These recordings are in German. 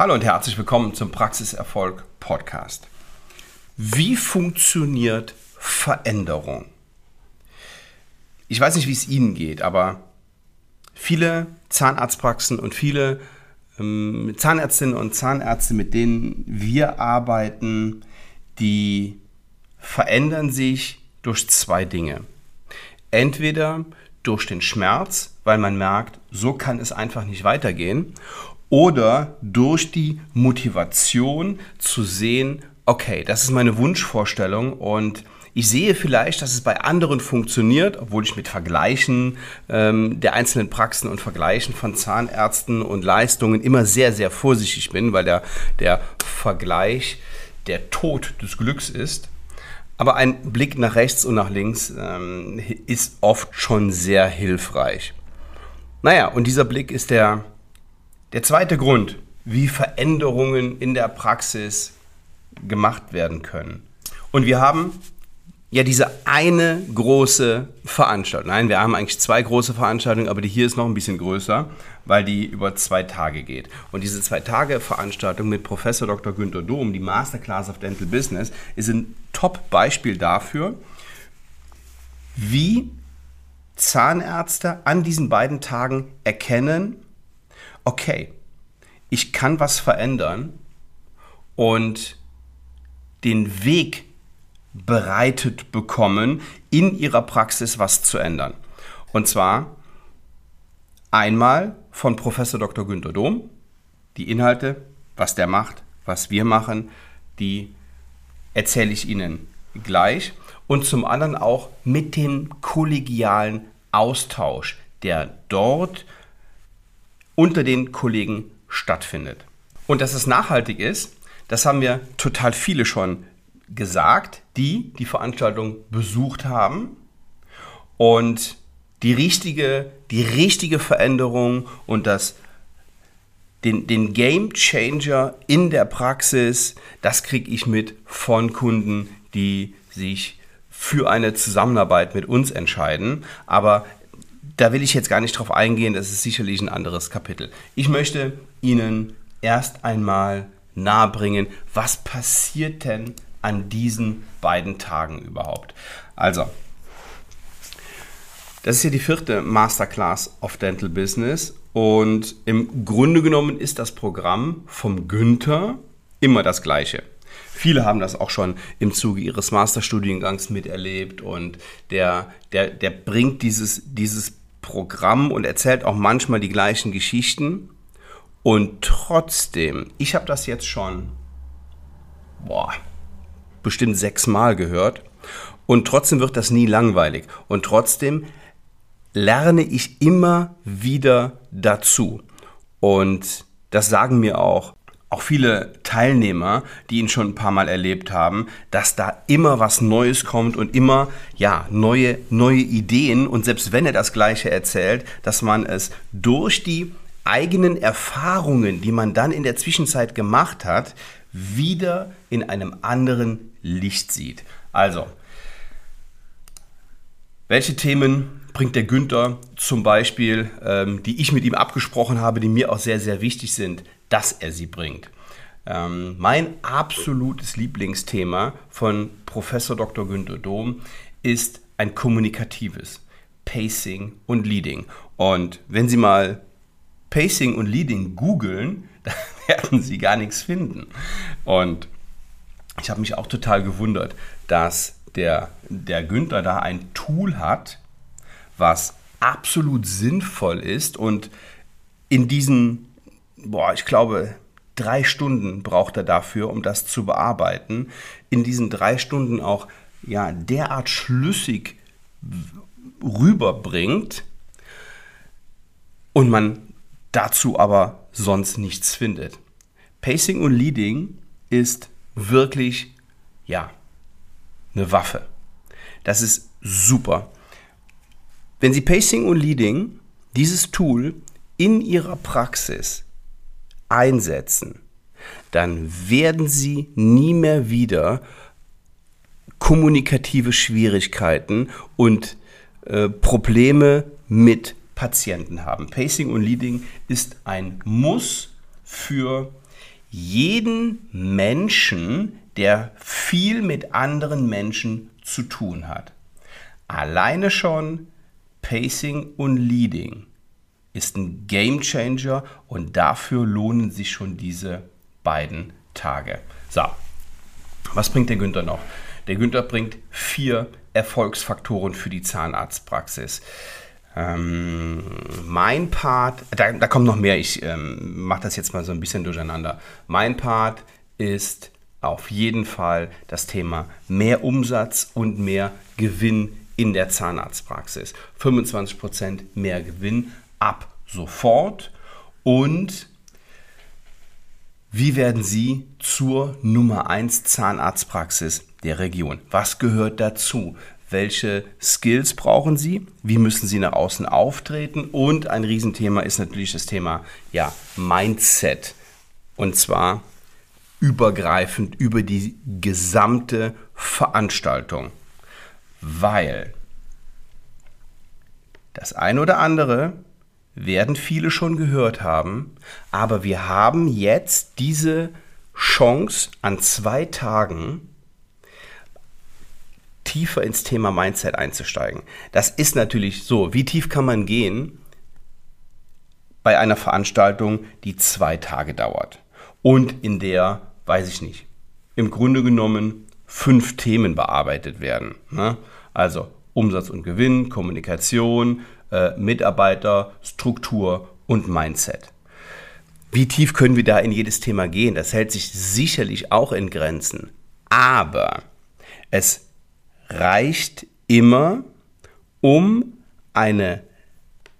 Hallo und herzlich willkommen zum Praxiserfolg Podcast. Wie funktioniert Veränderung? Ich weiß nicht, wie es Ihnen geht, aber viele Zahnarztpraxen und viele ähm, Zahnärztinnen und Zahnärzte, mit denen wir arbeiten, die verändern sich durch zwei Dinge. Entweder durch den Schmerz, weil man merkt, so kann es einfach nicht weitergehen, oder durch die Motivation zu sehen, okay, das ist meine Wunschvorstellung und ich sehe vielleicht, dass es bei anderen funktioniert, obwohl ich mit Vergleichen ähm, der einzelnen Praxen und Vergleichen von Zahnärzten und Leistungen immer sehr, sehr vorsichtig bin, weil der, der Vergleich der Tod des Glücks ist. Aber ein Blick nach rechts und nach links ähm, ist oft schon sehr hilfreich. Naja, und dieser Blick ist der der zweite Grund, wie Veränderungen in der Praxis gemacht werden können. Und wir haben ja diese eine große Veranstaltung. Nein, wir haben eigentlich zwei große Veranstaltungen, aber die hier ist noch ein bisschen größer, weil die über zwei Tage geht. Und diese zwei Tage Veranstaltung mit Professor Dr. Günter Dom, die Masterclass of Dental Business, ist ein Top-Beispiel dafür, wie Zahnärzte an diesen beiden Tagen erkennen, okay, ich kann was verändern und den Weg bereitet bekommen, in ihrer Praxis was zu ändern. Und zwar einmal von Professor Dr. Günter Dom, die Inhalte, was der macht, was wir machen, die erzähle ich Ihnen gleich. Und zum anderen auch mit dem kollegialen Austausch, der dort unter den Kollegen stattfindet. Und dass es nachhaltig ist, das haben wir total viele schon gesagt, die die Veranstaltung besucht haben und die richtige, die richtige Veränderung und das den, den Game Changer in der Praxis, das kriege ich mit von Kunden, die sich für eine Zusammenarbeit mit uns entscheiden. Aber da will ich jetzt gar nicht drauf eingehen, das ist sicherlich ein anderes Kapitel. Ich möchte Ihnen erst einmal nahebringen, was passiert denn an diesen beiden Tagen überhaupt. Also, das ist hier die vierte Masterclass of Dental Business und im Grunde genommen ist das Programm vom Günther immer das gleiche. Viele haben das auch schon im Zuge ihres Masterstudiengangs miterlebt und der, der, der bringt dieses, dieses Programm und erzählt auch manchmal die gleichen Geschichten. Und trotzdem, ich habe das jetzt schon, boah, bestimmt sechsmal gehört. Und trotzdem wird das nie langweilig. Und trotzdem lerne ich immer wieder dazu. Und das sagen mir auch auch viele Teilnehmer, die ihn schon ein paar Mal erlebt haben, dass da immer was Neues kommt und immer, ja, neue, neue Ideen und selbst wenn er das Gleiche erzählt, dass man es durch die eigenen Erfahrungen, die man dann in der Zwischenzeit gemacht hat, wieder in einem anderen Licht sieht. Also, welche Themen bringt der Günther zum Beispiel, ähm, die ich mit ihm abgesprochen habe, die mir auch sehr, sehr wichtig sind? dass er sie bringt. Ähm, mein absolutes Lieblingsthema von Professor Dr. Günter Dom ist ein kommunikatives Pacing und Leading. Und wenn Sie mal Pacing und Leading googeln, dann werden Sie gar nichts finden. Und ich habe mich auch total gewundert, dass der, der Günther da ein Tool hat, was absolut sinnvoll ist und in diesen boah, ich glaube, drei Stunden braucht er dafür, um das zu bearbeiten. In diesen drei Stunden auch ja, derart schlüssig rüberbringt und man dazu aber sonst nichts findet. Pacing und Leading ist wirklich, ja, eine Waffe. Das ist super. Wenn Sie Pacing und Leading, dieses Tool, in Ihrer Praxis einsetzen, dann werden Sie nie mehr wieder kommunikative Schwierigkeiten und äh, Probleme mit Patienten haben. Pacing und Leading ist ein Muss für jeden Menschen, der viel mit anderen Menschen zu tun hat. Alleine schon Pacing und Leading ist ein Game Changer und dafür lohnen sich schon diese beiden Tage. So, was bringt der Günther noch? Der Günther bringt vier Erfolgsfaktoren für die Zahnarztpraxis. Ähm, mein Part, da, da, kommt noch mehr, ich ähm, mache das jetzt mal so ein bisschen durcheinander. Mein Part ist auf jeden Fall das Thema mehr Umsatz und mehr Gewinn in der Zahnarztpraxis. 25% mehr Gewinn ab sofort und wie werden Sie zur Nummer 1 Zahnarztpraxis der Region? Was gehört dazu? Welche Skills brauchen Sie? Wie müssen Sie nach außen auftreten? Und ein Riesenthema ist natürlich das Thema ja, Mindset. Und zwar übergreifend über die gesamte Veranstaltung. Weil das eine oder andere werden viele schon gehört haben, aber wir haben jetzt diese Chance an zwei Tagen tiefer ins Thema Mindset einzusteigen. Das ist natürlich so, wie tief kann man gehen bei einer Veranstaltung, die zwei Tage dauert und in der, weiß ich nicht, im Grunde genommen fünf Themen bearbeitet werden. Ne? Also Umsatz und Gewinn, Kommunikation, äh, Mitarbeiter, Struktur und Mindset. Wie tief können wir da in jedes Thema gehen? Das hält sich sicherlich auch in Grenzen. Aber es reicht immer, um eine,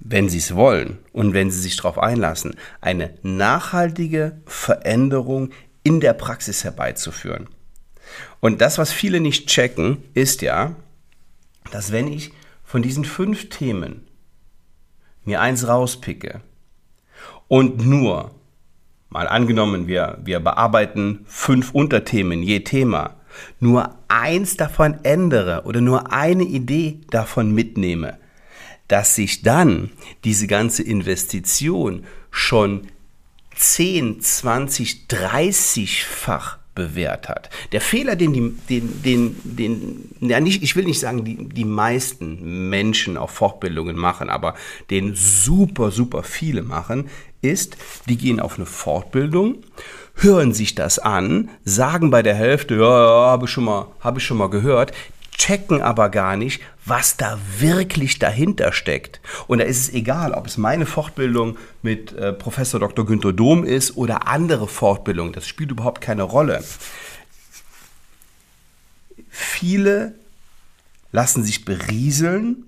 wenn Sie es wollen und wenn Sie sich darauf einlassen, eine nachhaltige Veränderung in der Praxis herbeizuführen. Und das, was viele nicht checken, ist ja, dass wenn ich von diesen fünf Themen mir eins rauspicke und nur, mal angenommen, wir, wir bearbeiten fünf Unterthemen je Thema, nur eins davon ändere oder nur eine Idee davon mitnehme, dass sich dann diese ganze Investition schon 10, 20, 30-fach bewährt hat. Der Fehler, den die, den, den, den, ja nicht, ich will nicht sagen, die, die meisten Menschen auf Fortbildungen machen, aber den super, super viele machen, ist, die gehen auf eine Fortbildung, hören sich das an, sagen bei der Hälfte, ja, ja habe ich schon mal, habe ich schon mal gehört, checken aber gar nicht, was da wirklich dahinter steckt. Und da ist es egal, ob es meine Fortbildung mit äh, Professor Dr. Günter Dom ist oder andere Fortbildungen. Das spielt überhaupt keine Rolle. Viele lassen sich berieseln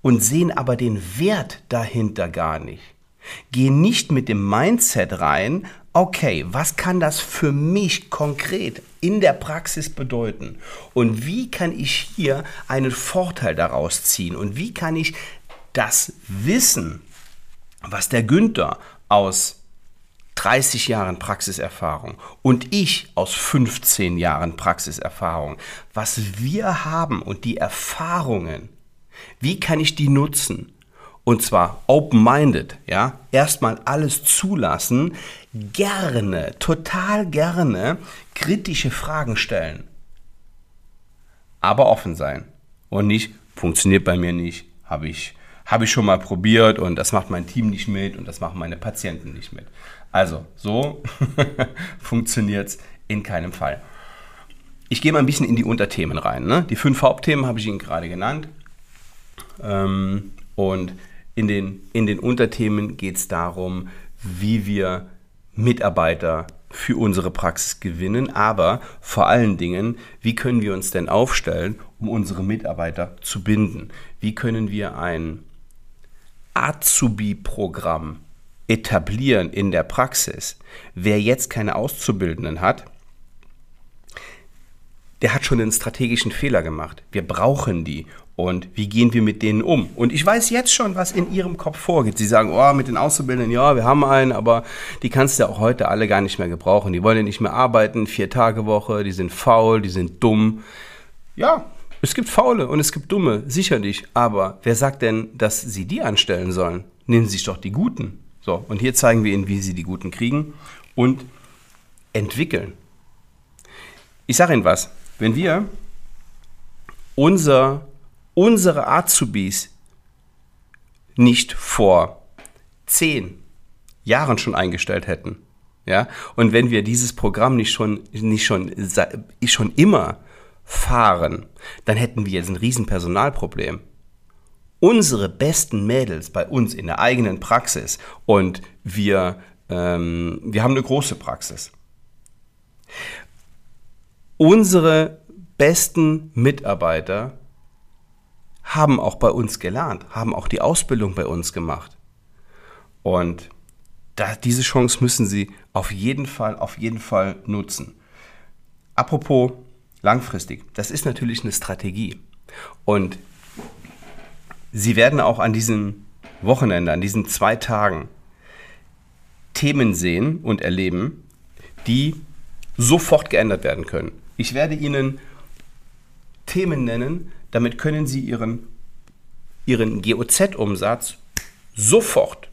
und sehen aber den Wert dahinter gar nicht. Gehen nicht mit dem Mindset rein, okay, was kann das für mich konkret in der Praxis bedeuten? Und wie kann ich hier einen Vorteil daraus ziehen? Und wie kann ich das Wissen, was der Günther aus 30 Jahren Praxiserfahrung und ich aus 15 Jahren Praxiserfahrung, was wir haben und die Erfahrungen, wie kann ich die nutzen? Und zwar open-minded, ja, erstmal alles zulassen, gerne, total gerne kritische Fragen stellen. Aber offen sein. Und nicht, funktioniert bei mir nicht, habe ich, hab ich schon mal probiert und das macht mein Team nicht mit und das machen meine Patienten nicht mit. Also, so funktioniert es in keinem Fall. Ich gehe mal ein bisschen in die Unterthemen rein. Ne? Die fünf Hauptthemen habe ich Ihnen gerade genannt. Ähm, und in den, in den Unterthemen geht es darum, wie wir Mitarbeiter für unsere Praxis gewinnen, aber vor allen Dingen, wie können wir uns denn aufstellen, um unsere Mitarbeiter zu binden? Wie können wir ein Azubi-Programm etablieren in der Praxis? Wer jetzt keine Auszubildenden hat, der hat schon einen strategischen Fehler gemacht. Wir brauchen die und wie gehen wir mit denen um? Und ich weiß jetzt schon, was in ihrem Kopf vorgeht. Sie sagen, oh, mit den Auszubildenden, ja, wir haben einen, aber die kannst du ja auch heute alle gar nicht mehr gebrauchen. Die wollen ja nicht mehr arbeiten, vier Tage Woche, die sind faul, die sind dumm. Ja, es gibt Faule und es gibt Dumme, sicherlich. Aber wer sagt denn, dass sie die anstellen sollen? Nehmen Sie sich doch die Guten. So, und hier zeigen wir Ihnen, wie Sie die Guten kriegen. Und entwickeln. Ich sage Ihnen was, wenn wir unser, unsere Azubis nicht vor zehn Jahren schon eingestellt hätten, ja, und wenn wir dieses Programm nicht schon, nicht schon, schon immer fahren, dann hätten wir jetzt ein Riesenpersonalproblem. Unsere besten Mädels bei uns in der eigenen Praxis und wir, ähm, wir haben eine große Praxis. Unsere besten Mitarbeiter haben auch bei uns gelernt, haben auch die Ausbildung bei uns gemacht. Und da, diese Chance müssen Sie auf jeden Fall, auf jeden Fall nutzen. Apropos langfristig, das ist natürlich eine Strategie. Und Sie werden auch an diesem Wochenende, an diesen zwei Tagen Themen sehen und erleben, die sofort geändert werden können. Ich werde Ihnen Themen nennen, damit können Sie Ihren, Ihren GOZ-Umsatz sofort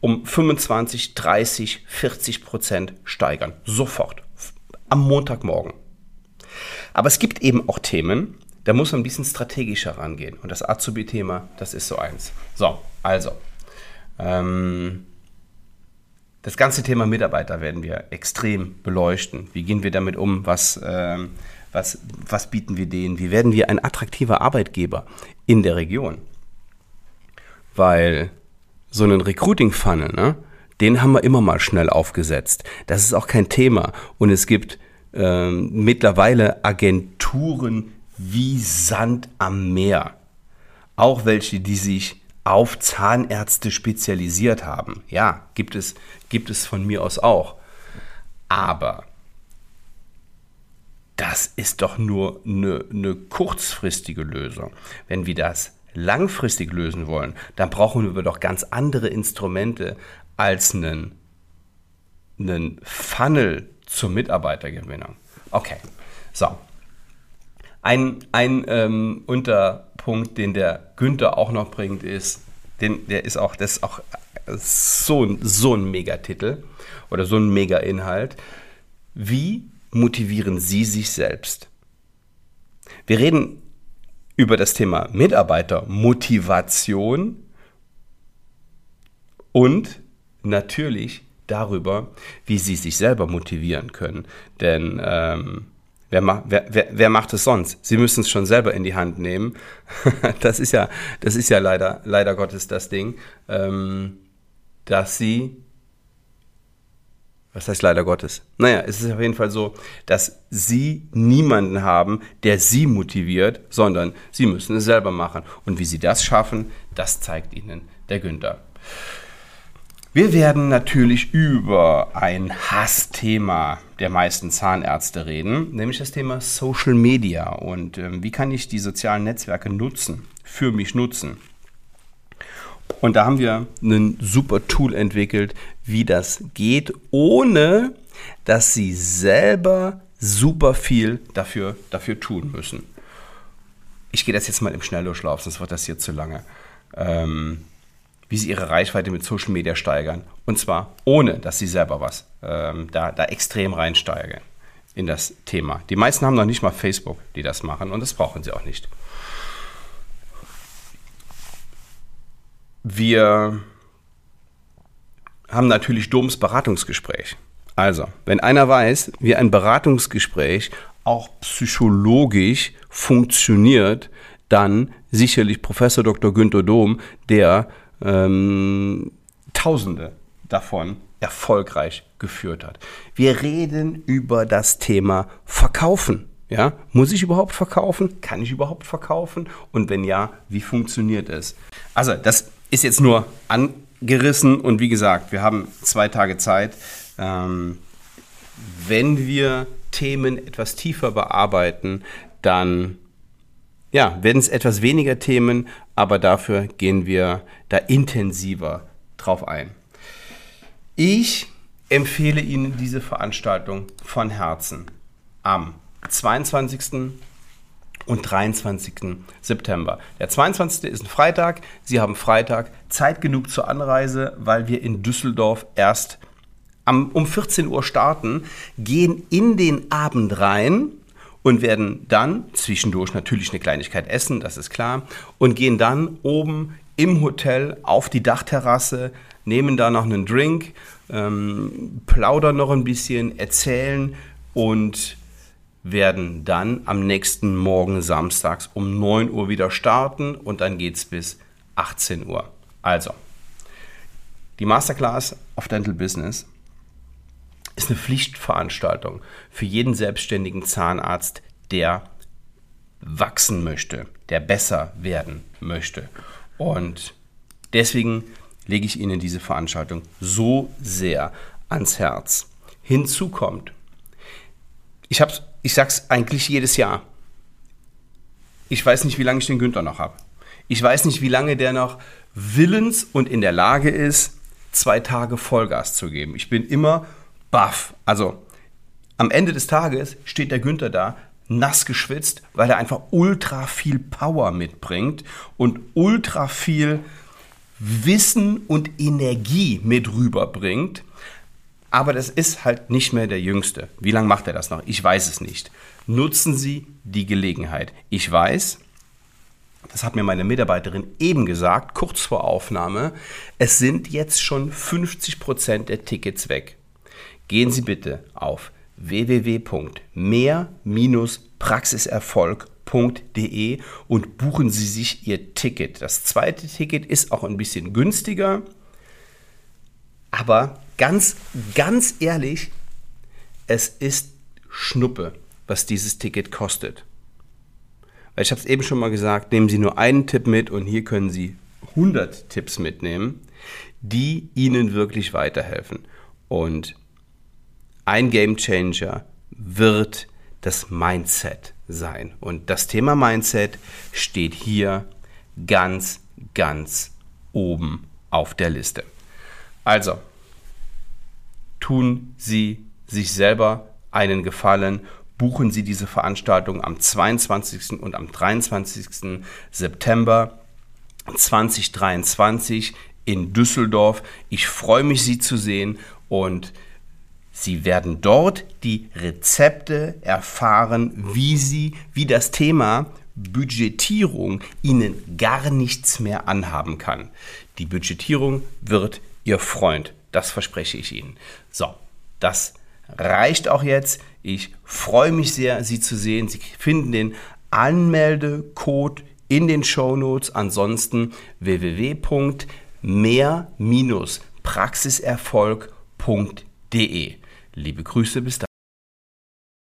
um 25, 30, 40 Prozent steigern. Sofort. Am Montagmorgen. Aber es gibt eben auch Themen, da muss man ein bisschen strategischer rangehen. Und das Azubi-Thema, das ist so eins. So, also. Ähm, das ganze Thema Mitarbeiter werden wir extrem beleuchten. Wie gehen wir damit um? Was, ähm, was, was bieten wir denen? Wie werden wir ein attraktiver Arbeitgeber in der Region? Weil so einen Recruiting-Funnel, ne, den haben wir immer mal schnell aufgesetzt. Das ist auch kein Thema. Und es gibt ähm, mittlerweile Agenturen wie Sand am Meer. Auch welche, die sich auf Zahnärzte spezialisiert haben. Ja, gibt es, gibt es von mir aus auch. Aber das ist doch nur eine, eine kurzfristige Lösung. Wenn wir das langfristig lösen wollen, dann brauchen wir doch ganz andere Instrumente als einen, einen Funnel zur Mitarbeitergewinnung. Okay, so. Ein, ein ähm, Unterpunkt, den der Günther auch noch bringt, ist, den, der ist auch, das ist auch so, so ein Megatitel oder so ein Mega-Inhalt. Wie motivieren Sie sich selbst? Wir reden über das Thema Mitarbeitermotivation und natürlich darüber, wie Sie sich selber motivieren können. Denn ähm, wer, ma wer, wer, wer, macht es sonst? Sie müssen es schon selber in die Hand nehmen. das ist ja, das ist ja leider, leider Gottes das Ding, ähm, dass Sie was heißt leider Gottes? Naja, es ist auf jeden Fall so, dass sie niemanden haben, der sie motiviert, sondern sie müssen es selber machen. Und wie sie das schaffen, das zeigt ihnen der Günther. Wir werden natürlich über ein Hassthema der meisten Zahnärzte reden, nämlich das Thema Social Media und äh, wie kann ich die sozialen Netzwerke nutzen, für mich nutzen. Und da haben wir ein super Tool entwickelt, wie das geht, ohne dass Sie selber super viel dafür, dafür tun müssen. Ich gehe das jetzt mal im Schnelldurchlauf, sonst wird das hier zu lange. Ähm, wie Sie Ihre Reichweite mit Social Media steigern. Und zwar ohne, dass Sie selber was ähm, da, da extrem reinsteigen in das Thema. Die meisten haben noch nicht mal Facebook, die das machen und das brauchen sie auch nicht. Wir haben natürlich Doms Beratungsgespräch. Also, wenn einer weiß, wie ein Beratungsgespräch auch psychologisch funktioniert, dann sicherlich Professor Dr. Günther Dom, der ähm, Tausende davon erfolgreich geführt hat. Wir reden über das Thema Verkaufen. Ja, muss ich überhaupt verkaufen? Kann ich überhaupt verkaufen? Und wenn ja, wie funktioniert es? Also, das ist jetzt nur angerissen und wie gesagt, wir haben zwei Tage Zeit. Ähm, wenn wir Themen etwas tiefer bearbeiten, dann ja, werden es etwas weniger Themen, aber dafür gehen wir da intensiver drauf ein. Ich empfehle Ihnen diese Veranstaltung von Herzen am 22 und 23. September. Der 22. ist ein Freitag. Sie haben Freitag Zeit genug zur Anreise, weil wir in Düsseldorf erst um 14 Uhr starten, gehen in den Abend rein und werden dann zwischendurch natürlich eine Kleinigkeit essen, das ist klar, und gehen dann oben im Hotel auf die Dachterrasse, nehmen da noch einen Drink, ähm, plaudern noch ein bisschen, erzählen und werden dann am nächsten Morgen samstags um 9 Uhr wieder starten und dann geht es bis 18 Uhr. Also, die Masterclass of Dental Business ist eine Pflichtveranstaltung für jeden selbstständigen Zahnarzt, der wachsen möchte, der besser werden möchte. Und deswegen lege ich Ihnen diese Veranstaltung so sehr ans Herz. Hinzu kommt, ich, ich sage es eigentlich jedes Jahr, ich weiß nicht, wie lange ich den Günther noch habe. Ich weiß nicht, wie lange der noch willens und in der Lage ist, zwei Tage Vollgas zu geben. Ich bin immer baff. Also am Ende des Tages steht der Günther da, nass geschwitzt, weil er einfach ultra viel Power mitbringt und ultra viel Wissen und Energie mit rüberbringt. Aber das ist halt nicht mehr der Jüngste. Wie lange macht er das noch? Ich weiß es nicht. Nutzen Sie die Gelegenheit. Ich weiß, das hat mir meine Mitarbeiterin eben gesagt, kurz vor Aufnahme, es sind jetzt schon 50 Prozent der Tickets weg. Gehen Sie bitte auf www.mehr-praxiserfolg.de und buchen Sie sich Ihr Ticket. Das zweite Ticket ist auch ein bisschen günstiger, aber ganz, ganz ehrlich, es ist Schnuppe, was dieses Ticket kostet. Weil ich habe es eben schon mal gesagt, nehmen Sie nur einen Tipp mit und hier können Sie 100 Tipps mitnehmen, die Ihnen wirklich weiterhelfen. Und ein Game Changer wird das Mindset sein. Und das Thema Mindset steht hier ganz, ganz oben auf der Liste. Also, tun Sie sich selber einen Gefallen buchen Sie diese Veranstaltung am 22. und am 23. September 2023 in Düsseldorf. Ich freue mich, Sie zu sehen und Sie werden dort die Rezepte erfahren, wie Sie, wie das Thema Budgetierung Ihnen gar nichts mehr anhaben kann. Die Budgetierung wird Ihr Freund. Das verspreche ich Ihnen. So, das reicht auch jetzt. Ich freue mich sehr, Sie zu sehen. Sie finden den Anmeldecode in den Show Notes. Ansonsten www.mehr-praxiserfolg.de. Liebe Grüße, bis dann.